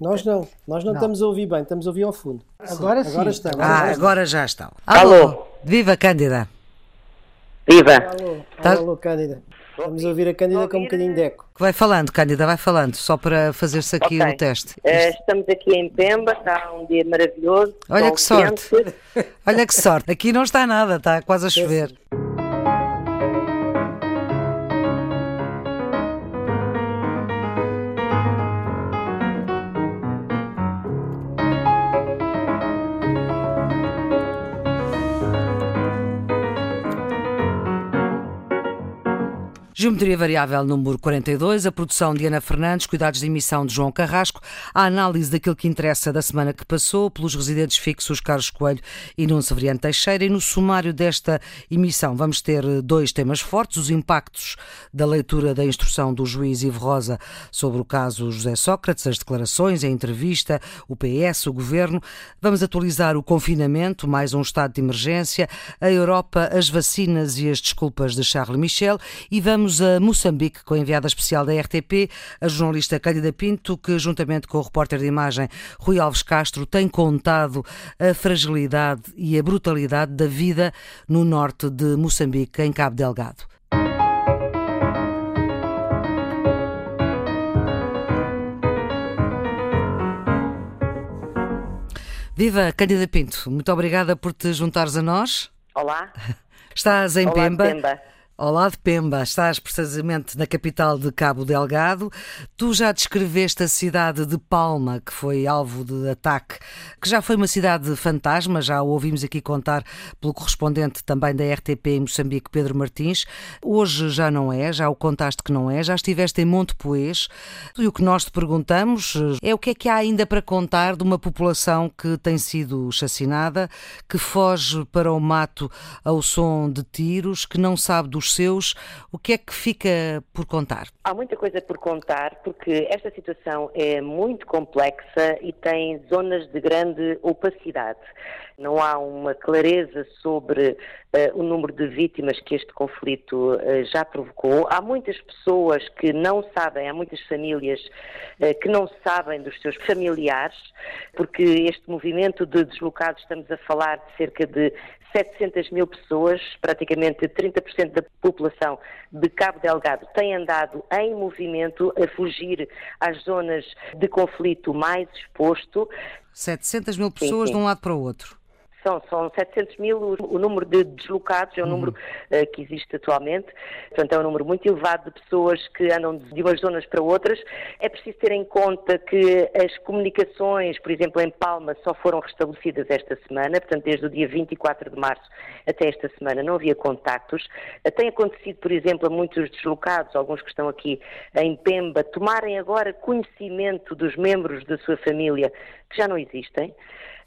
Nós não, nós não, não, estamos a ouvir bem, estamos a ouvir ao fundo. Agora sim. Agora estamos. Ah, agora, agora já estão. Alô. alô. Viva Cândida. Viva. Alô, tá... alô, Cândida. Estamos a ouvir a Cândida com um bocadinho de eco. Vai falando, Cândida, vai falando, só para fazer-se aqui okay. o teste. Uh, estamos aqui em Pemba, está um dia maravilhoso. Olha que sorte. Olha que sorte. Aqui não está nada, está quase a chover. Geometria Variável número 42, a produção de Ana Fernandes, cuidados de emissão de João Carrasco, a análise daquilo que interessa da semana que passou pelos residentes fixos Carlos Coelho e Nuno Severiano Teixeira. E no sumário desta emissão vamos ter dois temas fortes: os impactos da leitura da instrução do juiz Ivo Rosa sobre o caso José Sócrates, as declarações, a entrevista, o PS, o governo. Vamos atualizar o confinamento, mais um estado de emergência, a Europa, as vacinas e as desculpas de Charles Michel e vamos Vamos a Moçambique com a enviada especial da RTP, a jornalista Cândida Pinto, que juntamente com o repórter de imagem Rui Alves Castro tem contado a fragilidade e a brutalidade da vida no norte de Moçambique, em Cabo Delgado. Viva, Cândida Pinto, muito obrigada por te juntares a nós. Olá. Estás em Olá, Pemba. Pemba. Olá de Pemba, estás precisamente na capital de Cabo Delgado. Tu já descreveste a cidade de Palma, que foi alvo de ataque, que já foi uma cidade fantasma, já o ouvimos aqui contar pelo correspondente também da RTP em Moçambique, Pedro Martins. Hoje já não é, já o contaste que não é, já estiveste em Monte Poês. E o que nós te perguntamos é o que é que há ainda para contar de uma população que tem sido chacinada, que foge para o mato ao som de tiros, que não sabe dos seus. O que é que fica por contar? Há muita coisa por contar, porque esta situação é muito complexa e tem zonas de grande opacidade. Não há uma clareza sobre uh, o número de vítimas que este conflito uh, já provocou. Há muitas pessoas que não sabem, há muitas famílias uh, que não sabem dos seus familiares, porque este movimento de deslocados, estamos a falar de cerca de 700 mil pessoas, praticamente 30% da população de Cabo Delgado, tem andado em movimento a fugir às zonas de conflito mais exposto. 700 mil pessoas sim, sim. de um lado para o outro. São, são 700 mil o, o número de deslocados, é o uhum. número uh, que existe atualmente. Portanto, é um número muito elevado de pessoas que andam de umas zonas para outras. É preciso ter em conta que as comunicações, por exemplo, em Palma, só foram restabelecidas esta semana, portanto, desde o dia 24 de março até esta semana não havia contactos. Uh, tem acontecido, por exemplo, a muitos deslocados, alguns que estão aqui em Pemba, tomarem agora conhecimento dos membros da sua família que já não existem.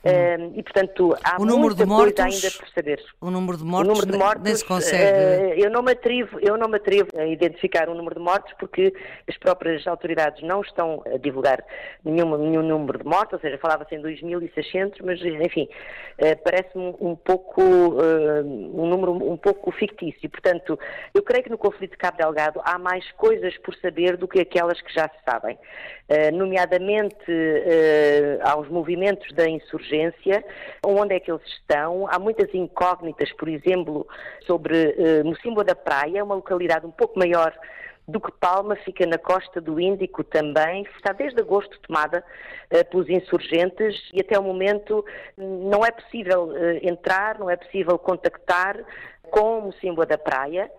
Uh, e, portanto, há o número muita de mortos, coisa ainda por saber. O número de mortos, número de mortos nem se consegue... Uh, eu, não me atrevo, eu não me atrevo a identificar o número de mortos porque as próprias autoridades não estão a divulgar nenhum, nenhum número de mortos, ou seja, falava-se em 2.600, mas, enfim, uh, parece-me um pouco, um número um pouco fictício. Portanto, eu creio que no conflito de Cabo Delgado há mais coisas por saber do que aquelas que já se sabem. nomeadamente, há os movimentos da insurgência urgência, onde é que eles estão. Há muitas incógnitas, por exemplo, sobre uh, Mocimboa da Praia, uma localidade um pouco maior do que Palma, fica na costa do Índico também, está desde agosto tomada uh, pelos insurgentes e até o momento não é possível uh, entrar, não é possível contactar com Mocimboa da Praia.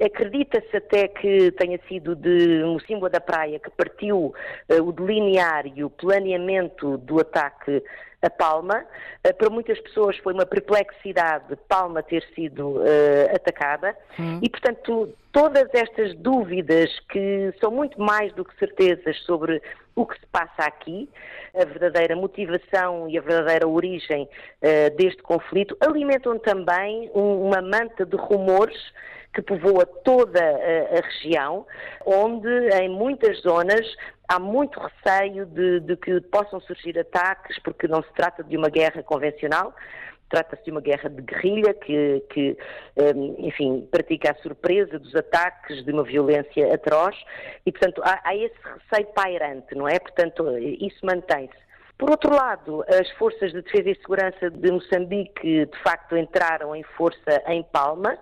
Acredita-se até que tenha sido de Mocimboa da Praia que partiu uh, o delinear e o planeamento do ataque a Palma. Uh, para muitas pessoas foi uma perplexidade Palma ter sido uh, atacada hum. e, portanto, todas estas dúvidas que são muito mais do que certezas sobre o que se passa aqui, a verdadeira motivação e a verdadeira origem uh, deste conflito, alimentam também um, uma manta de rumores que povoa toda a, a região, onde em muitas zonas há muito receio de, de, que possam surgir ataques, porque não se trata de uma guerra convencional. Trata-se de uma guerra de guerrilha que, que, enfim, pratica a surpresa dos ataques, de uma violência atroz e, portanto, há, há esse receio pairante, não é? Portanto, isso mantém-se. Por outro lado, as forças de defesa e segurança de Moçambique de facto entraram em força em Palma.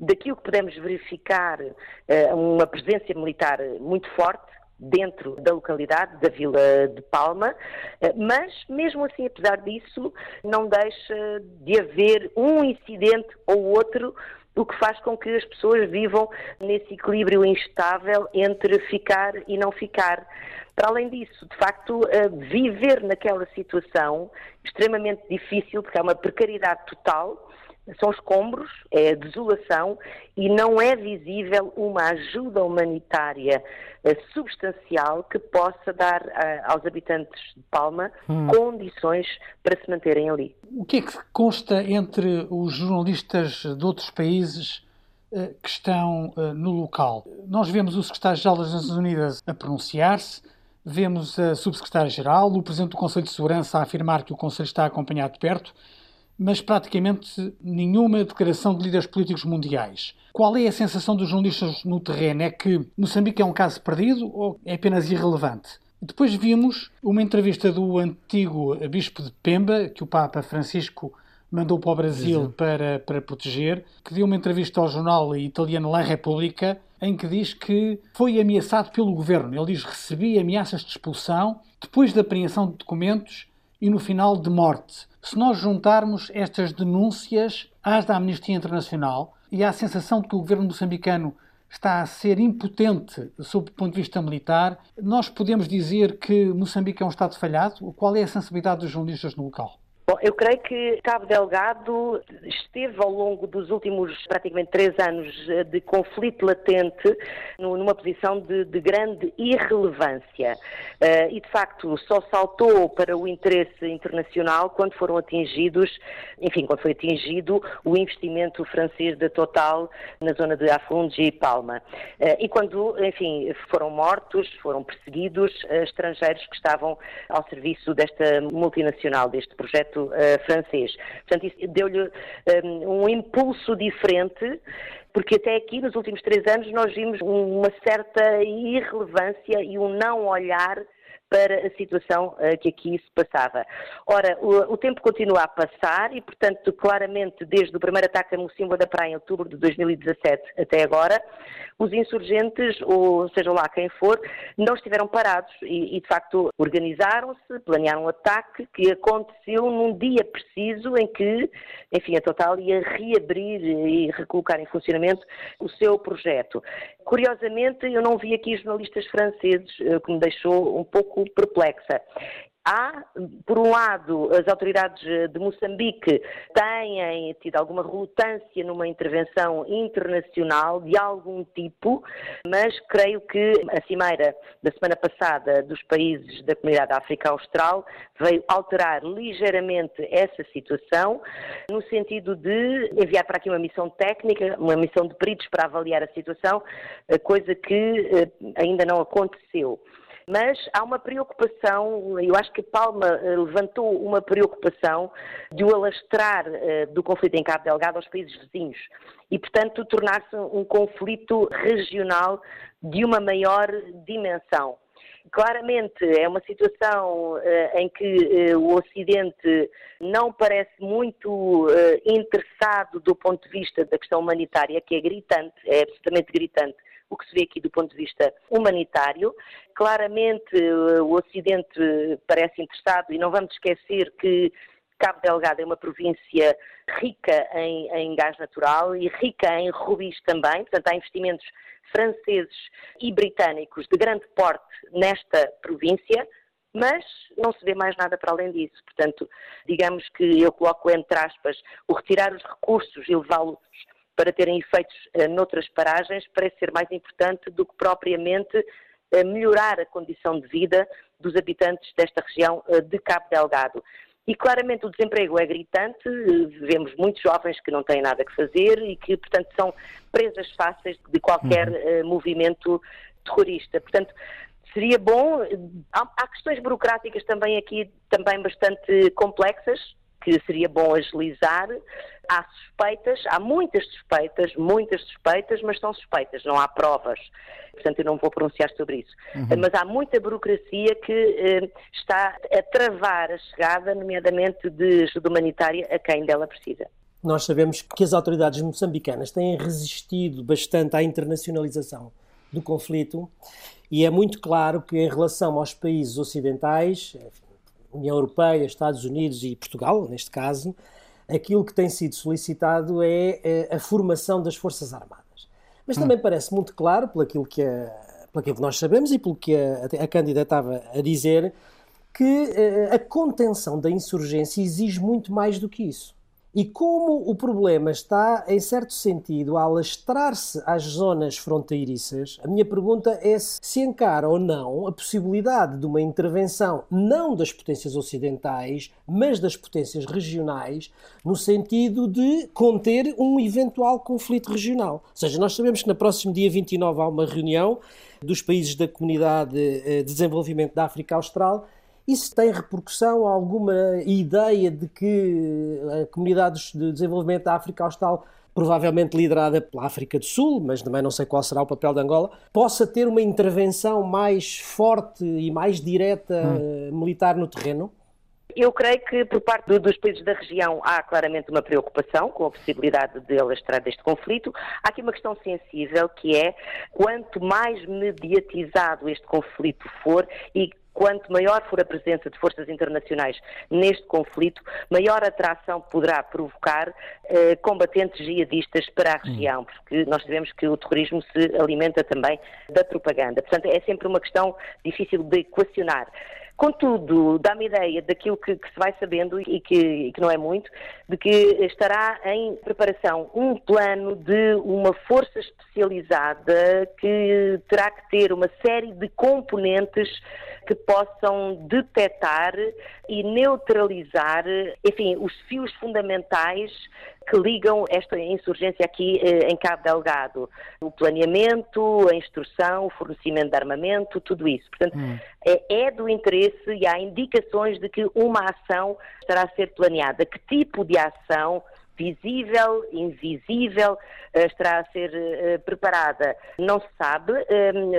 Daquilo que podemos verificar, eh, uma presença militar muito forte, dentro da localidade, da Vila de Palma, eh, mas mesmo assim, apesar disso, não deixa de haver um incidente ou outro o que faz com que as pessoas vivam nesse equilíbrio instável entre ficar e não ficar. Para além disso, de facto, viver naquela situação extremamente difícil, porque há uma precariedade total, são escombros, é desolação e não é visível uma ajuda humanitária eh, substancial que possa dar eh, aos habitantes de Palma hum. condições para se manterem ali. O que é que consta entre os jornalistas de outros países eh, que estão no local? Nós vemos o secretário-geral das Nações Unidas a pronunciar-se, Vemos a Subsecretária-Geral, o Presidente do Conselho de Segurança a afirmar que o Conselho está acompanhado de perto, mas praticamente nenhuma declaração de líderes políticos mundiais. Qual é a sensação dos jornalistas no terreno? É que Moçambique é um caso perdido ou é apenas irrelevante? Depois vimos uma entrevista do antigo Bispo de Pemba, que o Papa Francisco mandou para o Brasil para, para proteger, que deu uma entrevista ao jornal italiano La Repubblica, em que diz que foi ameaçado pelo governo. Ele diz recebi ameaças de expulsão depois da apreensão de documentos e no final de morte. Se nós juntarmos estas denúncias às da Amnistia Internacional e à sensação de que o governo moçambicano está a ser impotente sob o ponto de vista militar, nós podemos dizer que Moçambique é um Estado falhado? Qual é a sensibilidade dos jornalistas no local? Bom, eu creio que Cabo Delgado esteve ao longo dos últimos praticamente três anos eh, de conflito latente numa posição de, de grande irrelevância. Uh, e, de facto, só saltou para o interesse internacional quando foram atingidos, enfim, quando foi atingido o investimento francês da Total na zona de Afungi e Palma. Uh, e quando, enfim, foram mortos, foram perseguidos estrangeiros que estavam ao serviço desta multinacional, deste projeto francês. Portanto, isso deu-lhe um, eh, um impulso diferente porque até aqui, nos últimos três anos, nós vimos uma certa irrelevância e um não olhar para a situação uh, que aqui se passava. Ora, o, o, tempo continua a passar e, portanto, claramente, desde o primeiro ataque a Mocimboa da Praia em outubro de 2017 até agora, os insurgentes, ou seja lá quem for, não estiveram parados e, e de facto, organizaram-se, planearam um ataque que aconteceu num dia preciso em que, enfim, a Total ia reabrir e recolocar em funcionamento o seu projeto. Curiosamente, eu não vi aqui jornalistas franceses, eh, que me deixou um pouco perplexa. Há, por um lado, as autoridades de Moçambique têm tido alguma relutância numa intervenção internacional de algum tipo, mas creio que a cimeira da semana passada dos países da Comunidade da África Austral veio alterar ligeiramente essa situação, no sentido de enviar para aqui uma missão técnica, uma missão de peritos para avaliar a situação, coisa que eh, ainda não aconteceu mas há uma preocupação, eu acho que Palma eh, levantou uma preocupação de o alastrar uh, do conflito em Cabo Delgado aos países vizinhos e, portanto, tornar-se um conflito regional de uma maior dimensão. Claramente é uma situação uh, em que uh, o Ocidente não parece muito interessado do ponto de vista da questão humanitária, que é gritante, é absolutamente gritante o que se vê aqui do ponto de vista humanitário. Claramente eh, o Ocidente parece interessado e não vamos esquecer que Cabo Delgado é uma província rica em, em, gás natural e rica em rubis também, portanto há investimentos franceses e britânicos de grande porte nesta província, mas não se vê mais nada para além disso. Portanto, digamos que eu coloco entre aspas o retirar os recursos e levá-los para terem efeitos uh, noutras paragens parece ser mais importante do que propriamente uh, melhorar a condição de vida dos habitantes desta região uh, de Cabo Delgado. E claramente o desemprego é gritante, vemos muitos jovens que não têm nada que fazer e que, portanto, são presas fáceis de qualquer uhum. movimento terrorista. Portanto, seria bom. Há, questões burocráticas também aqui, também bastante complexas, que seria bom agilizar. Há suspeitas, há muitas suspeitas, muitas suspeitas, mas são suspeitas, não há provas. Portanto, eu não vou pronunciar sobre isso. Uhum. Mas há muita burocracia que eh, está a travar a chegada, nomeadamente de ajuda humanitária, a quem dela precisa. Nós sabemos que as autoridades moçambicanas têm resistido bastante à internacionalização do conflito e é muito claro que, em relação aos países ocidentais, União Europeia, Estados Unidos e Portugal, neste caso, aquilo que tem sido solicitado é, é a formação das Forças Armadas. Mas também hum. parece muito claro, pelo que, a, pelo que nós sabemos e pelo que a, a candidata estava a dizer, que eh, a contenção da insurgência exige muito mais do que isso. E como o problema está, em certo sentido, a alastrar-se às zonas fronteiriças, a minha pergunta é se se encara ou não a possibilidade de uma intervenção não das potências ocidentais, mas das potências regionais, no sentido de conter um eventual conflito regional. Ou seja, nós sabemos que no próximo dia 29 há uma reunião dos países da Comunidade eh, de Desenvolvimento da África Austral isso tem repercussão? Alguma ideia de que a comunidade de desenvolvimento da África Austral provavelmente liderada pela África do Sul, mas também não sei qual será o papel de Angola, possa ter uma intervenção mais forte e mais direta hum. militar no terreno? Eu creio que por parte dos países da região há claramente uma preocupação com a possibilidade de alastrar deste conflito. Há aqui uma questão sensível que é quanto mais mediatizado este conflito for e quanto maior for a presença de forças internacionais neste conflito, maior atração poderá provocar eh, combatentes jihadistas para a região, porque nós sabemos que o terrorismo se alimenta também da propaganda. Portanto, é sempre uma questão difícil de equacionar. Contudo, dá-me ideia daquilo que, que, se vai sabendo e que, e que, não é muito, de que estará em preparação um plano de uma força especializada que terá que ter uma série de componentes que possam detectar e neutralizar, enfim, os fios fundamentais que ligam esta insurgência aqui eh, em Cabo Delgado. O planeamento, a instrução, o fornecimento de armamento, tudo isso. Portanto, hum. é, é, do interesse e há indicações de que uma ação estará a ser planeada. Que tipo de ação visível, invisível, eh, estará a ser uh, preparada. Não se sabe.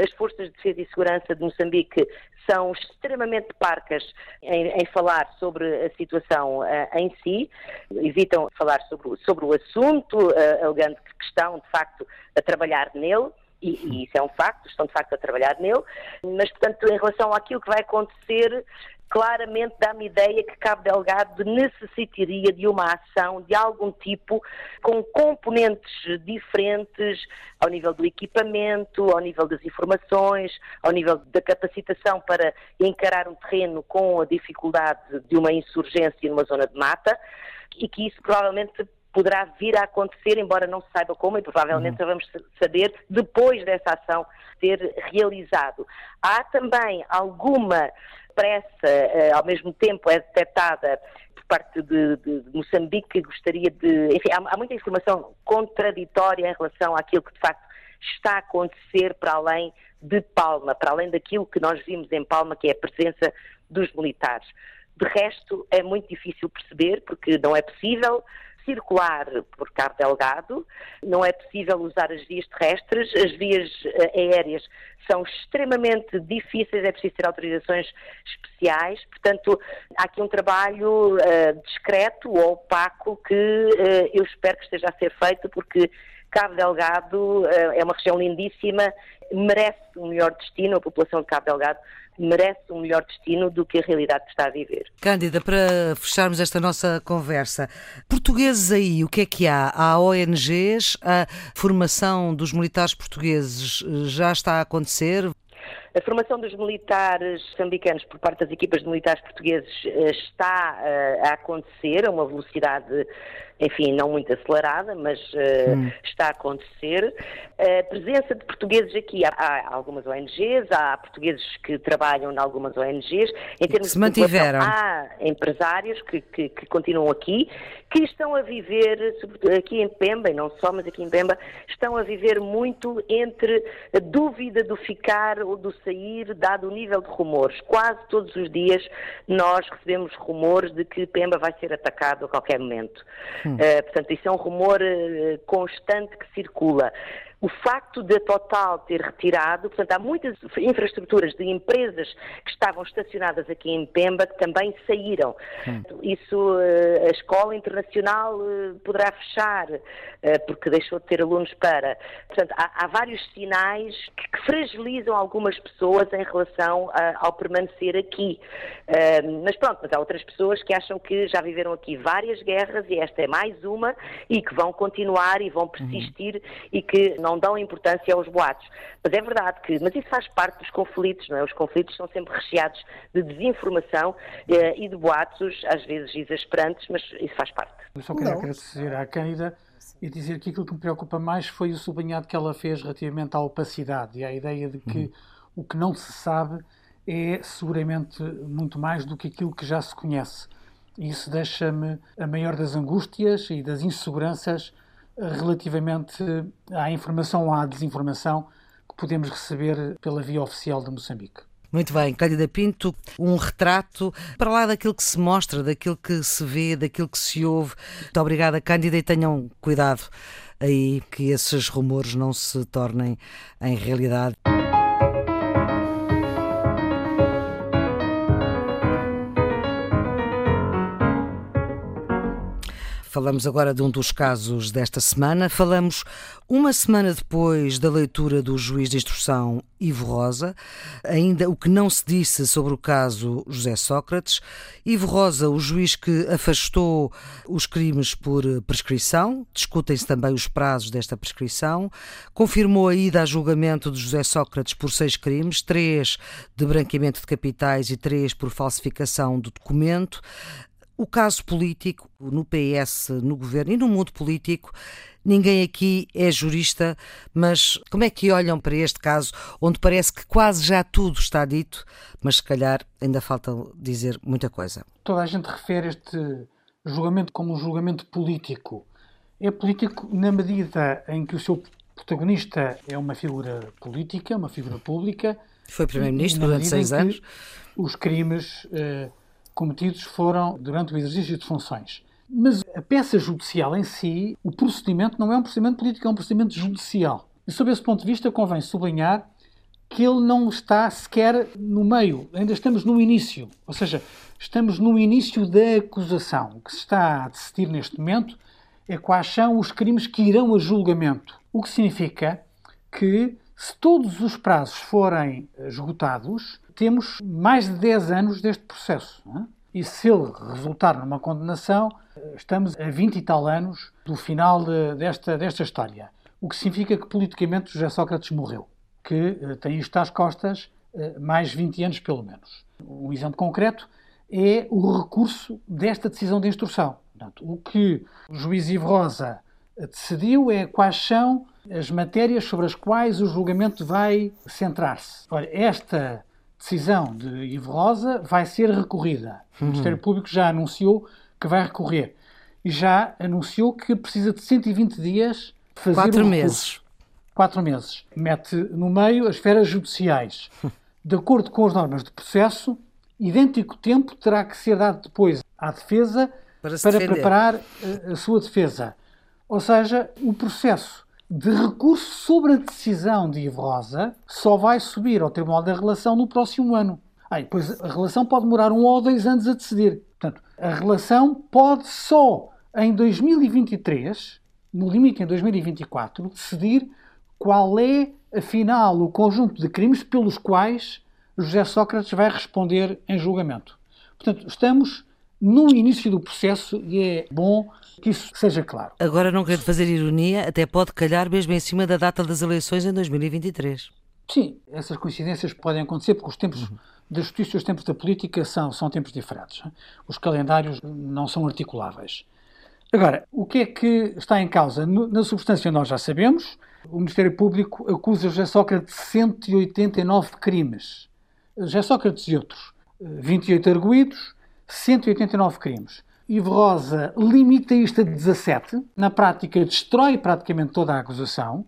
as forças de defesa e segurança de Moçambique são extremamente parcas em, em falar sobre a situação em si, evitam falar sobre, sobre o assunto, alegando que estão, de facto, a trabalhar nele. E, e, isso é um facto, estão de facto a trabalhar nele, mas, portanto, em relação àquilo que vai acontecer, claramente dá-me ideia que Cabo Delgado necessitaria de uma ação de algum tipo com componentes diferentes ao nível do equipamento, ao nível das informações, ao nível da capacitação para encarar um terreno com a dificuldade de uma insurgência numa zona de mata e que isso provavelmente poderá vir a acontecer, embora não se saiba como, e provavelmente uhum. vamos saber depois dessa ação ter realizado. Há também alguma pressa, eh, ao mesmo tempo é detectada por parte de, de, de Moçambique, que gostaria de. Enfim, há, há, muita informação contraditória em relação àquilo que de facto está a acontecer para além de Palma, para além daquilo que nós vimos em Palma, que é a presença dos militares. De resto, é muito difícil perceber, porque não é possível circular por Cabo Delgado, não é possível usar as vias terrestres, as vias eh, aéreas são extremamente difíceis, é preciso ter autorizações especiais, portanto, há aqui um trabalho uh, discreto ou opaco que uh, eu espero que esteja a ser feito, porque Cabo Delgado uh, é uma região lindíssima, merece um melhor destino, a população de Cabo Delgado merece um melhor destino do que a realidade que está a viver. Cândida, para fecharmos esta nossa conversa, portugueses aí, o que é que há? Há ONGs, a formação dos militares portugueses já está a acontecer? A formação dos militares moçambicanos por parte das equipas de militares portugueses eh, está eh, a acontecer a uma velocidade enfim, não muito acelerada, mas uh, está a acontecer. A presença de portugueses aqui, há, há, algumas ONGs, há portugueses que trabalham em algumas ONGs. Em termos Se mantiveram. De há empresários que, que, que, continuam aqui, que estão a viver, aqui em Pemba, e não só, mas aqui em Pemba, estão a viver muito entre a dúvida do ficar ou do sair, dado o nível de rumores. Quase todos os dias nós recebemos rumores de que Pemba vai ser atacado a qualquer momento. Hum. Uh, portanto, isso é um rumor uh, constante que circula. O facto de a Total ter retirado, portanto, há muitas infraestruturas de empresas que estavam estacionadas aqui em Pemba que também saíram. Hum. Isso, eh, a escola internacional eh, poderá fechar, eh, porque deixou de ter alunos para. Portanto, há, há vários sinais que, que, fragilizam algumas pessoas em relação a, ao permanecer aqui. Mas pronto, mas há outras pessoas que acham que já viveram aqui várias guerras e esta é mais uma e que vão continuar e vão persistir uhum. e que não não dão importância aos boatos. Mas é verdade que, mas isso faz parte dos conflitos, não é? Os conflitos são sempre recheados de desinformação eh, e de boatos, às vezes exasperantes, mas isso faz parte. Eu só queria agradecer à Cândida e dizer que aquilo que me preocupa mais foi o sublinhado que ela fez relativamente à opacidade e à ideia de que uhum. o que não se sabe é seguramente muito mais do que aquilo que já se conhece. Isso deixa-me a maior das angústias e das inseguranças relativamente à informação ou à desinformação que podemos receber pela via oficial de Moçambique. Muito bem, Cândida Pinto, um retrato para lá daquilo que se mostra, daquilo que se vê, daquilo que se ouve. Muito obrigada, Cândida, e tenham cuidado aí que esses rumores não se tornem em realidade. Falamos agora de um dos casos desta semana. Falamos uma semana depois da leitura do juiz de instrução Ivo Rosa, ainda o que não se disse sobre o caso José Sócrates. Ivo Rosa, o juiz que afastou os crimes por prescrição, discutem-se também os prazos desta prescrição, confirmou a ida a julgamento de José Sócrates por seis crimes, três de branqueamento de capitais e três por falsificação do documento. O caso político, no PS, no governo e no mundo político, ninguém aqui é jurista, mas como é que olham para este caso, onde parece que quase já tudo está dito, mas se calhar ainda falta dizer muita coisa? Toda a gente refere este julgamento como um julgamento político. É político na medida em que o seu protagonista é uma figura política, uma figura pública. Foi Primeiro-Ministro durante seis anos. Os crimes. Uh, cometidos foram durante o exercício de funções. Mas a peça judicial em si, o procedimento não é um procedimento político, é um procedimento judicial. E sob esse ponto de vista, convém sublinhar que ele não está sequer no meio, ainda estamos no início. Ou seja, estamos no início da acusação. O que se está a decidir neste momento é quais são os crimes que irão a julgamento. O que significa que, se todos os prazos forem esgotados, temos mais de 10 anos deste processo. É? E se ele resultar numa condenação, estamos a 20 e tal anos do final de, desta, desta história. O que significa que politicamente José Sócrates morreu, que uh, tem isto às costas uh, mais 20 anos pelo menos. Um exemplo concreto é o recurso desta decisão de instrução. Portanto, o que o juiz Ivo Rosa decidiu é quais são as matérias sobre as quais o julgamento vai centrar-se. Esta decisão de Ivo Rosa vai ser recorrida. O Ministério uhum. Público já anunciou que vai recorrer. E já anunciou que precisa de 120 dias fazer Quatro meses. Quatro meses. Mete no meio as esferas judiciais. De acordo com as normas de processo, idêntico tempo terá que ser dado depois à defesa para, para preparar a, eh, a sua defesa. Ou seja, o processo de recurso sobre a decisão de Ivo Rosa só vai subir ao Tribunal da Relação no próximo ano. Ah, pois a relação pode demorar um ou dois anos a decidir. Portanto, a relação pode só em 2023, no limite em 2024, decidir qual é, afinal, o conjunto de crimes pelos quais José Sócrates vai responder em julgamento. Portanto, estamos no início do processo e é bom que isso seja claro. Agora, não quero fazer ironia, até pode calhar mesmo em cima da data das eleições em 2023. Sim, essas coincidências podem acontecer porque os tempos da justiça e os tempos da política são, são tempos diferentes. Os calendários não são articuláveis. Agora, o que é que está em causa? Na substância, nós já sabemos. O Ministério Público acusa José Sócrates de 189 crimes. José Sócrates e outros. 28 arguídos, 189 crimes. Ivo Rosa limita isto a 17. Na prática, destrói praticamente toda a acusação.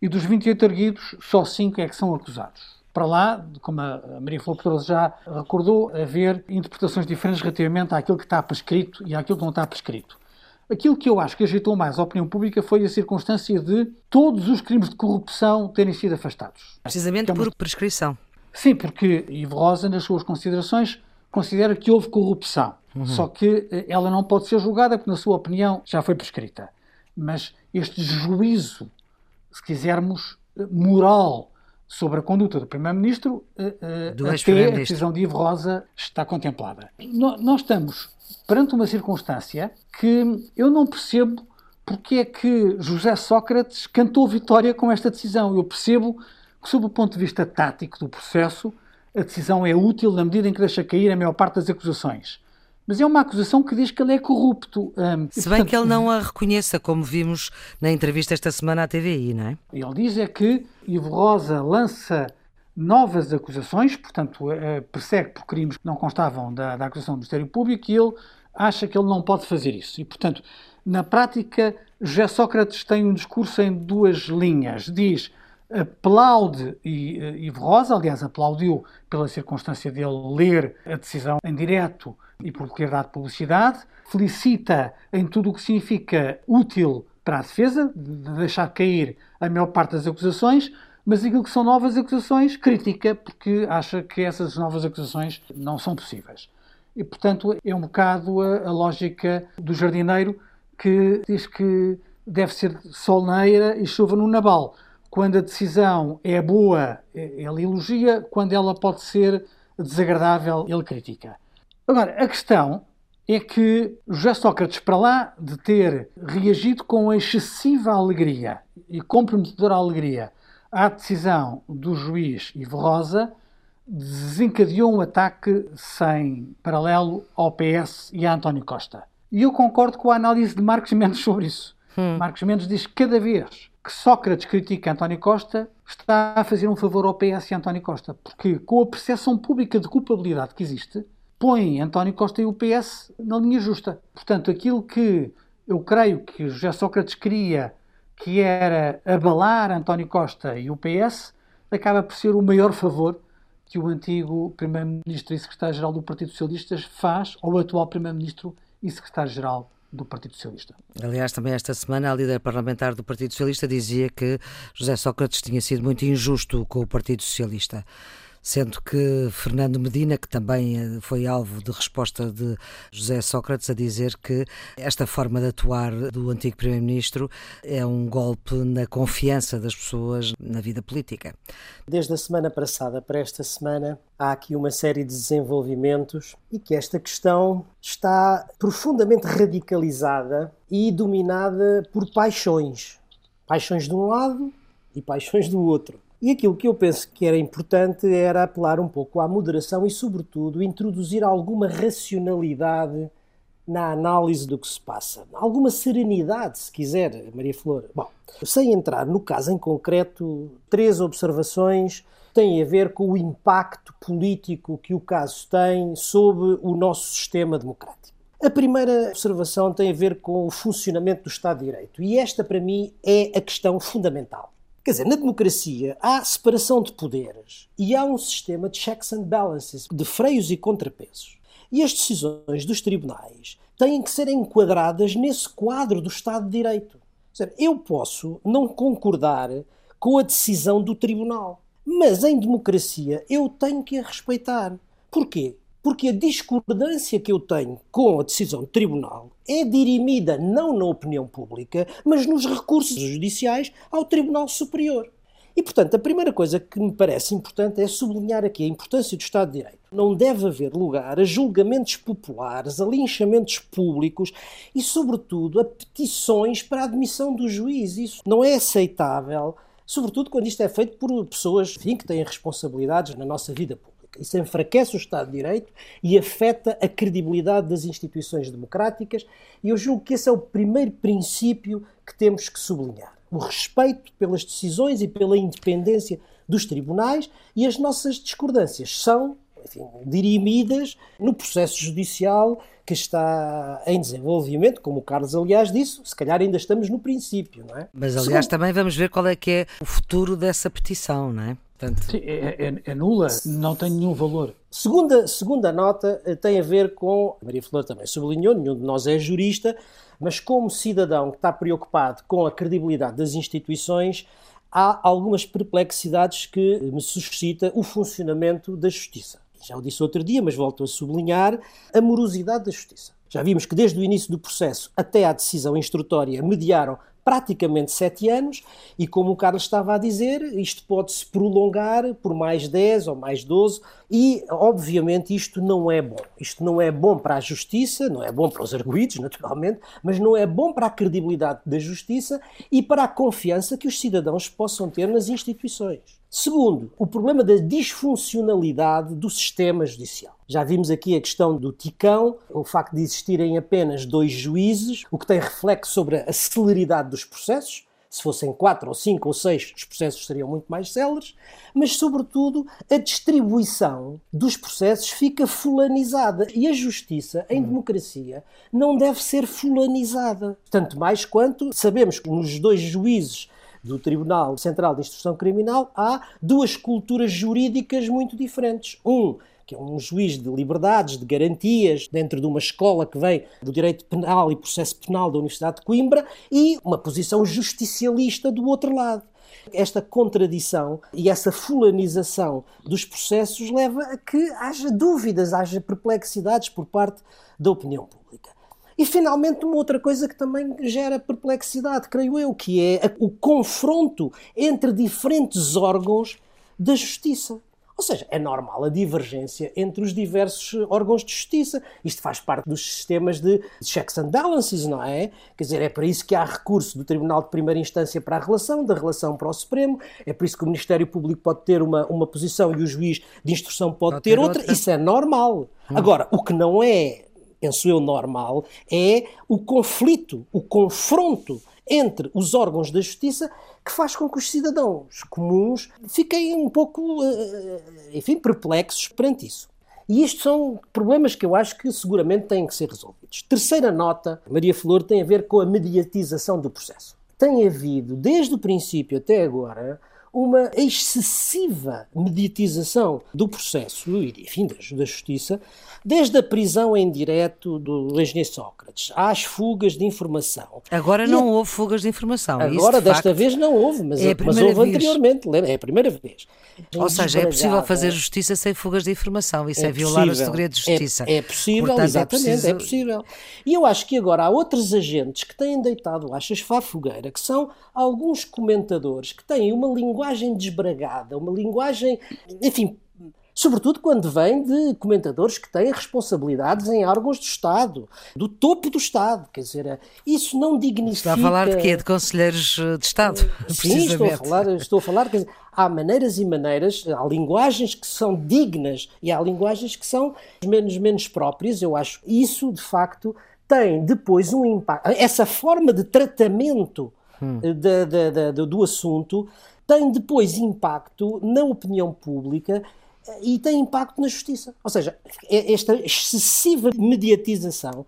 E dos 28 arguídos, só 5 é que são acusados para lá, como a Maria Flor Pedroso já recordou, haver interpretações diferentes relativamente àquilo que está prescrito e àquilo que não está prescrito. Aquilo que eu acho que agitou mais a opinião pública foi a circunstância de todos os crimes de corrupção terem sido afastados. Precisamente é uma... por prescrição. Sim, porque Ivo Rosa, nas suas considerações, considera que houve corrupção. Uhum. Só que eh, ela não pode ser julgada porque, na sua opinião, já foi prescrita. Mas este juízo, se quisermos, eh, moral sobre a conduta do Primeiro-Ministro, uh, até a decisão de Ivo Rosa está contemplada. Nós estamos perante uma circunstância que eu não percebo porque é que José Sócrates cantou vitória com esta decisão. Eu percebo que, sob o ponto de vista tático do processo, a decisão é útil na medida em que deixa cair a maior parte das acusações. Mas é uma acusação que diz que ele é corrupto. Um, Se bem portanto, que ele não a reconheça, como vimos na entrevista esta semana à TVI, não é? Ele diz é que Ivo Rosa lança novas acusações, portanto, uh, persegue por crimes que não constavam da, da acusação do Ministério Público e ele acha que ele não pode fazer isso. E, portanto, na prática, José Sócrates tem um discurso em duas linhas. Diz aplaude Ivo Rosa, aliás, aplaudiu pela circunstância dele ler a decisão em direto e por ter dado publicidade, felicita em tudo o que significa útil para a defesa, de deixar cair a maior parte das acusações, mas aquilo que são novas acusações critica porque acha que essas novas acusações não são possíveis. E, portanto, é um bocado a, a lógica do jardineiro que diz que deve ser sol na eira e chuva no nabal. Quando a decisão é boa, ele elogia, quando ela pode ser desagradável, ele critica. Agora, a questão é que José Sócrates, para lá de ter reagido com excessiva alegria e comprometedora alegria à decisão do juiz Ivo Rosa, desencadeou um ataque sem paralelo ao PS e a António Costa. E eu concordo com a análise de Marcos Mendes sobre isso. Hum. Marcos Mendes diz que cada vez que Sócrates critica António Costa, está a fazer um favor ao PS e António Costa. Porque com a percepção pública de culpabilidade que existe, põe António Costa e o PS na linha justa. Portanto, aquilo que eu creio que José Sócrates queria, que era abalar António Costa e o PS, acaba por ser o maior favor que o antigo Primeiro-Ministro e Secretário-Geral do Partido Socialista faz ao atual Primeiro-Ministro e Secretário-Geral do Partido Socialista. Aliás, também esta semana a líder parlamentar do Partido Socialista dizia que José Sócrates tinha sido muito injusto com o Partido Socialista sendo que Fernando Medina, que também eh, foi alvo de resposta de José Sócrates, a dizer que esta forma de atuar do antigo Primeiro-Ministro é um golpe na confiança das pessoas na vida política. Desde a semana passada para esta semana, há aqui uma série de desenvolvimentos e que esta questão está profundamente radicalizada e dominada por paixões. Paixões de um lado e paixões do outro. E aquilo que eu penso que era importante era apelar um pouco à moderação e, sobretudo, introduzir alguma racionalidade na análise do que se passa. Alguma serenidade, se quiser, Maria Flor. Bom, sem entrar no caso em concreto, três observações têm a ver com o impacto político que o caso tem sobre o nosso sistema democrático. A primeira observação tem a ver com o funcionamento do Estado de Direito. E esta, para mim, é a questão fundamental. Quer dizer, na democracia há separação de poderes e há um sistema de checks and balances, de freios e contrapesos. E as decisões dos tribunais têm que ser enquadradas nesse quadro do Estado de Direito. Dizer, eu posso não concordar com a decisão do tribunal, mas em democracia eu tenho que a respeitar. Porquê? Porque a discordância que eu tenho com a decisão do tribunal é dirimida não na opinião pública, mas nos recursos judiciais ao Tribunal Superior. E, portanto, a primeira coisa que me parece importante é sublinhar aqui a importância do Estado de Direito. Não deve haver lugar a julgamentos populares, a linchamentos públicos e, sobretudo, a petições para a admissão do juiz. Isso não é aceitável, sobretudo quando isto é feito por pessoas enfim, que têm responsabilidades na nossa vida pública. Isso enfraquece o Estado de Direito e afeta a credibilidade das instituições democráticas. E eu julgo que esse é o primeiro princípio que temos que sublinhar: o respeito pelas decisões e pela independência dos tribunais. E as nossas discordâncias são enfim, dirimidas no processo judicial que está em desenvolvimento, como o Carlos, aliás, disse, se calhar ainda estamos no princípio, não é? Mas, aliás, Segundo... também vamos ver qual é que é o futuro dessa petição, não é? Portanto... Sim, é, é, é, nula, não tem nenhum valor. Segunda, segunda nota eh, tem a ver com, a Maria Flor também sublinhou, nenhum de nós é jurista, mas como cidadão que está preocupado com a credibilidade das instituições, há algumas perplexidades que me suscita o funcionamento da justiça já o disse outro dia, mas volto a sublinhar, a morosidade da justiça. Já vimos que desde o início do processo até à decisão instrutória mediaram praticamente sete anos, e como o Carlos estava a dizer, isto pode-se prolongar por mais 10 ou mais 12, e obviamente isto não é bom. Isto não é bom para a justiça, não é bom para os arguídos, naturalmente, mas não é bom para a credibilidade da justiça e para a confiança que os cidadãos possam ter nas instituições. Segundo, o problema da disfuncionalidade do sistema judicial. Já vimos aqui a questão do ticão, o facto de existirem apenas dois juízes, o que tem reflexo sobre a celeridade dos processos. Se fossem quatro ou cinco ou seis, os processos seriam muito mais céleres, mas, sobretudo, a distribuição dos processos fica fulanizada. E a justiça, em hum. democracia, não deve ser fulanizada. Tanto mais quanto sabemos que nos dois juízes do Tribunal Central de Instrução Criminal, há duas culturas jurídicas muito diferentes. Um que é um juiz de liberdades, de garantias, dentro de uma escola que vem do direito penal e processo penal da Universidade de Coimbra, e uma posição justicialista do outro lado. Esta contradição e essa fulanização dos processos leva a que haja dúvidas, haja perplexidades por parte da opinião pública. E finalmente, uma outra coisa que também gera perplexidade, creio eu, que é o confronto entre diferentes órgãos da justiça. Ou seja, é normal a divergência entre os diversos órgãos de justiça. Isto faz parte dos sistemas de checks and balances, não é? Quer dizer, é para isso que há recurso do Tribunal de Primeira Instância para a relação, da relação para o Supremo, é por isso que o Ministério Público pode ter uma, uma posição e o juiz de instrução pode, pode ter, ter outra. outra. Isso é normal. Hum. Agora, o que não é penso eu, normal, é o conflito, o confronto entre os órgãos da justiça que faz com que os cidadãos comuns fiquem um pouco, eh, enfim, perplexos perante isso. E isto são problemas que eu acho que seguramente têm que ser resolvidos. Terceira nota, Maria Flor, tem a ver com a mediatização do processo. Tem havido, desde o princípio até agora, uma excessiva mediatização do processo e, enfim, da, da justiça, desde a prisão em direto do engenheiro Sócrates às fugas de informação. Agora não a... houve fugas de informação. Agora, de desta vez, não houve, mas, é mas houve vez. anteriormente, é a primeira vez. Ou seja, é possível fazer justiça sem fugas de informação, isso é, é violar o segredo de justiça. É, é possível, Portanto, é exatamente, é, preciso... é possível. E eu acho que agora há outros agentes que têm deitado achas à fogueira, que são alguns comentadores que têm uma linguagem desbragada, uma linguagem, enfim, sobretudo quando vem de comentadores que têm responsabilidades em órgãos do Estado, do topo do Estado. Quer dizer, isso não dignifica. Está a falar de quê? De conselheiros eh, de Estado? Sim, estou a falar, estou a falar quer dizer, há maneiras e maneiras, há linguagens que são dignas e há linguagens que são menos, menos próprias. Eu acho isso, de facto, tem depois um impacto. Essa forma de tratamento hum. de, do assunto tem depois impacto na opinião pública e tem impacto na justiça. Ou seja, é, esta excessiva mediatização